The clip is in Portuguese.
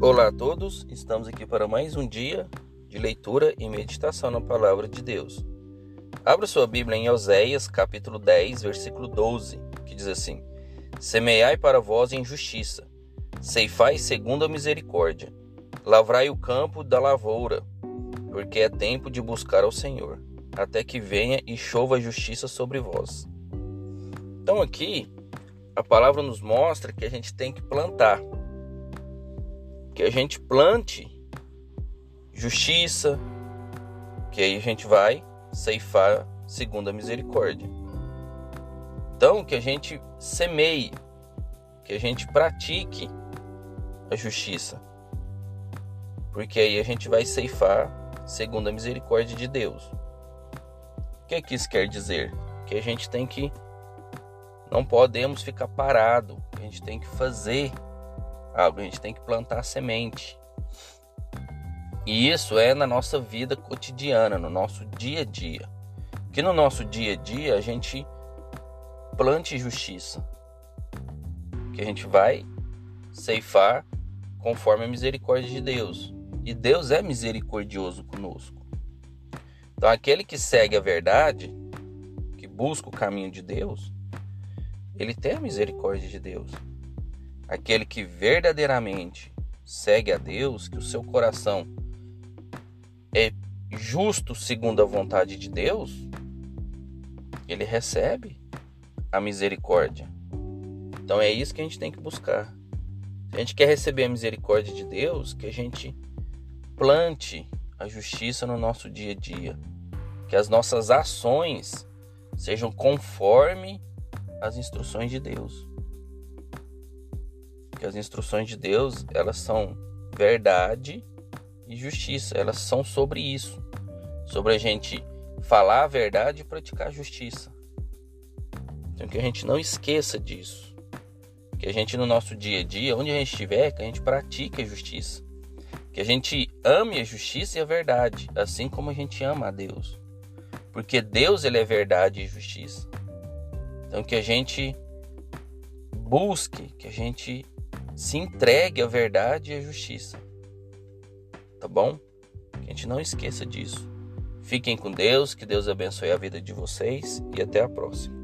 Olá a todos, estamos aqui para mais um dia de leitura e meditação na palavra de Deus. Abra sua Bíblia em Oséias, capítulo 10, versículo 12, que diz assim: Semeai para vós em justiça, ceifai segundo a misericórdia, lavrai o campo da lavoura, porque é tempo de buscar ao Senhor, até que venha e chova a justiça sobre vós. Então aqui a palavra nos mostra que a gente tem que plantar. Que a gente plante justiça, que aí a gente vai ceifar segundo a misericórdia. Então, que a gente semeie, que a gente pratique a justiça. Porque aí a gente vai ceifar segundo a misericórdia de Deus. O que, que isso quer dizer? Que a gente tem que não podemos ficar parado. A gente tem que fazer algo, a gente tem que plantar semente. E isso é na nossa vida cotidiana, no nosso dia a dia. Que no nosso dia a dia a gente plante justiça. Que a gente vai ceifar conforme a misericórdia de Deus. E Deus é misericordioso conosco. Então aquele que segue a verdade, que busca o caminho de Deus, ele tem a misericórdia de Deus. Aquele que verdadeiramente segue a Deus, que o seu coração é justo segundo a vontade de Deus, ele recebe a misericórdia. Então é isso que a gente tem que buscar. Se a gente quer receber a misericórdia de Deus, que a gente plante a justiça no nosso dia a dia, que as nossas ações sejam conforme as instruções de Deus. Que as instruções de Deus, elas são verdade e justiça, elas são sobre isso, sobre a gente falar a verdade e praticar a justiça. Então que a gente não esqueça disso. Que a gente no nosso dia a dia, onde a gente estiver, que a gente pratique a justiça. Que a gente ame a justiça e a verdade, assim como a gente ama a Deus. Porque Deus ele é verdade e justiça. Então que a gente busque, que a gente se entregue à verdade e à justiça. Tá bom? Que a gente não esqueça disso. Fiquem com Deus, que Deus abençoe a vida de vocês e até a próxima.